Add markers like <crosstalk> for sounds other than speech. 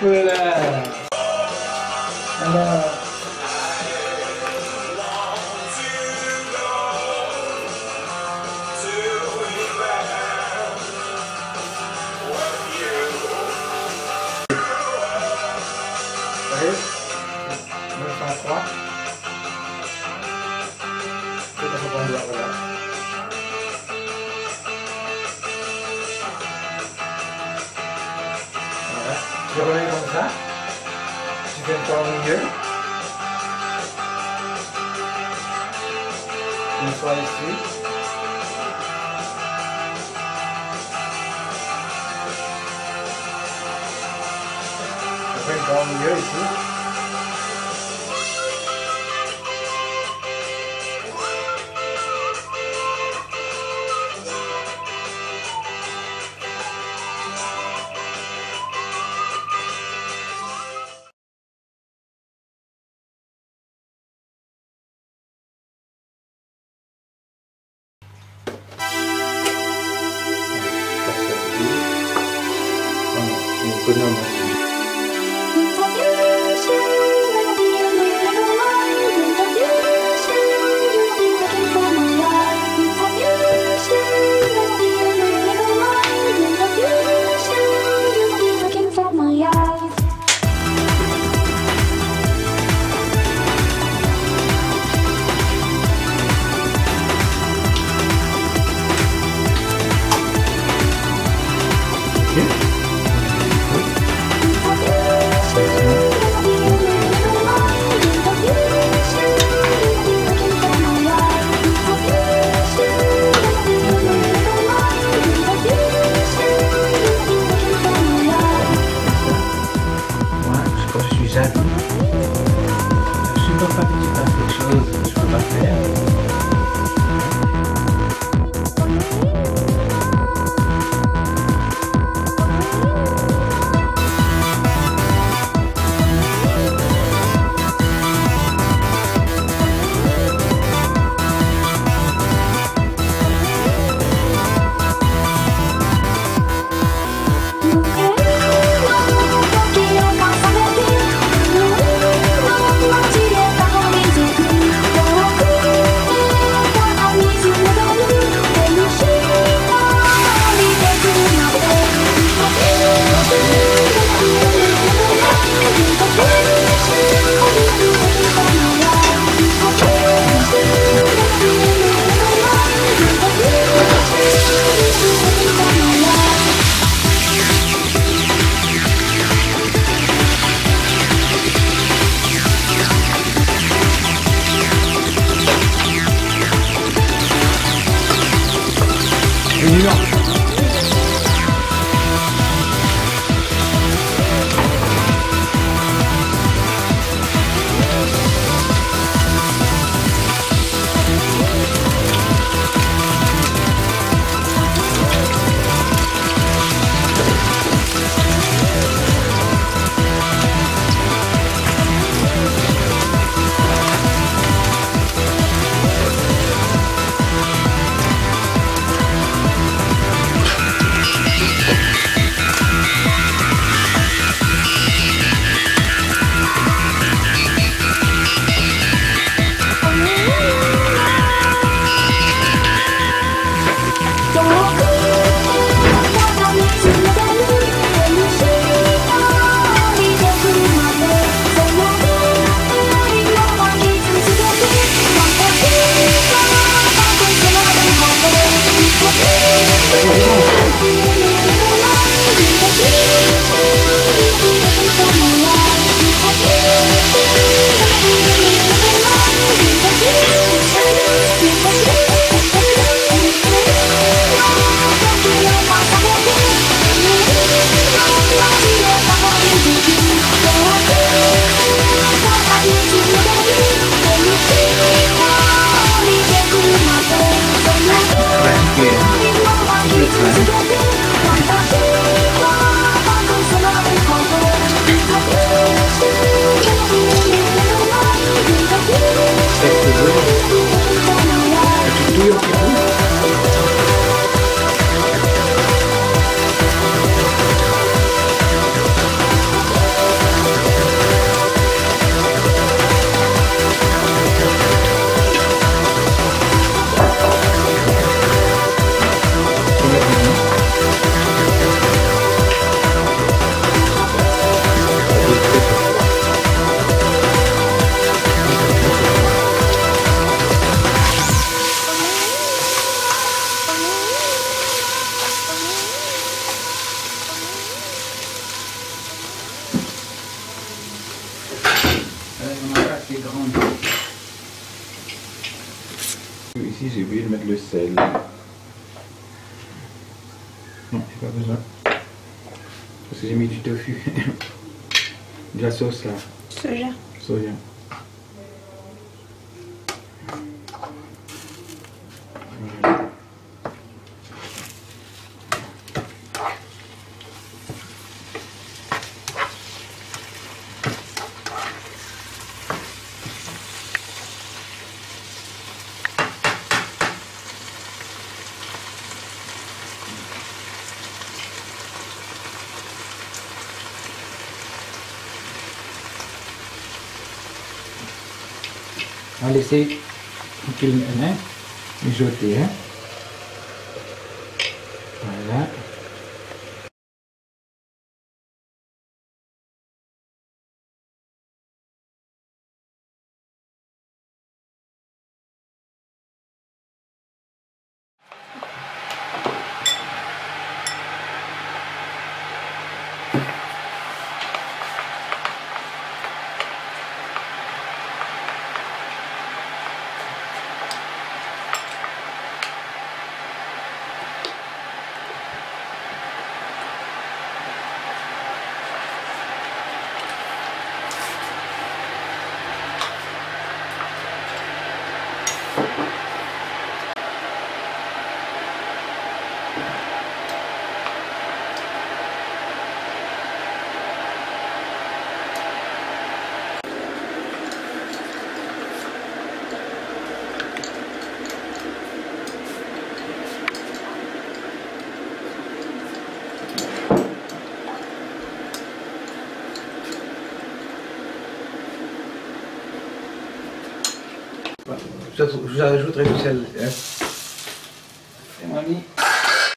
对嘞อเ Tu remets comme ça. Tu fais au milieu. Une fois ici. Tour au milieu ici. number. Cause it don't le sel. Non, j'ai pas besoin. Parce que j'ai mis du tofu. <laughs> de la sauce là. Soja. Soja. à laisser tranquillement mijoter. Hein. Voilà. Je, je rajouterai du sel. hein.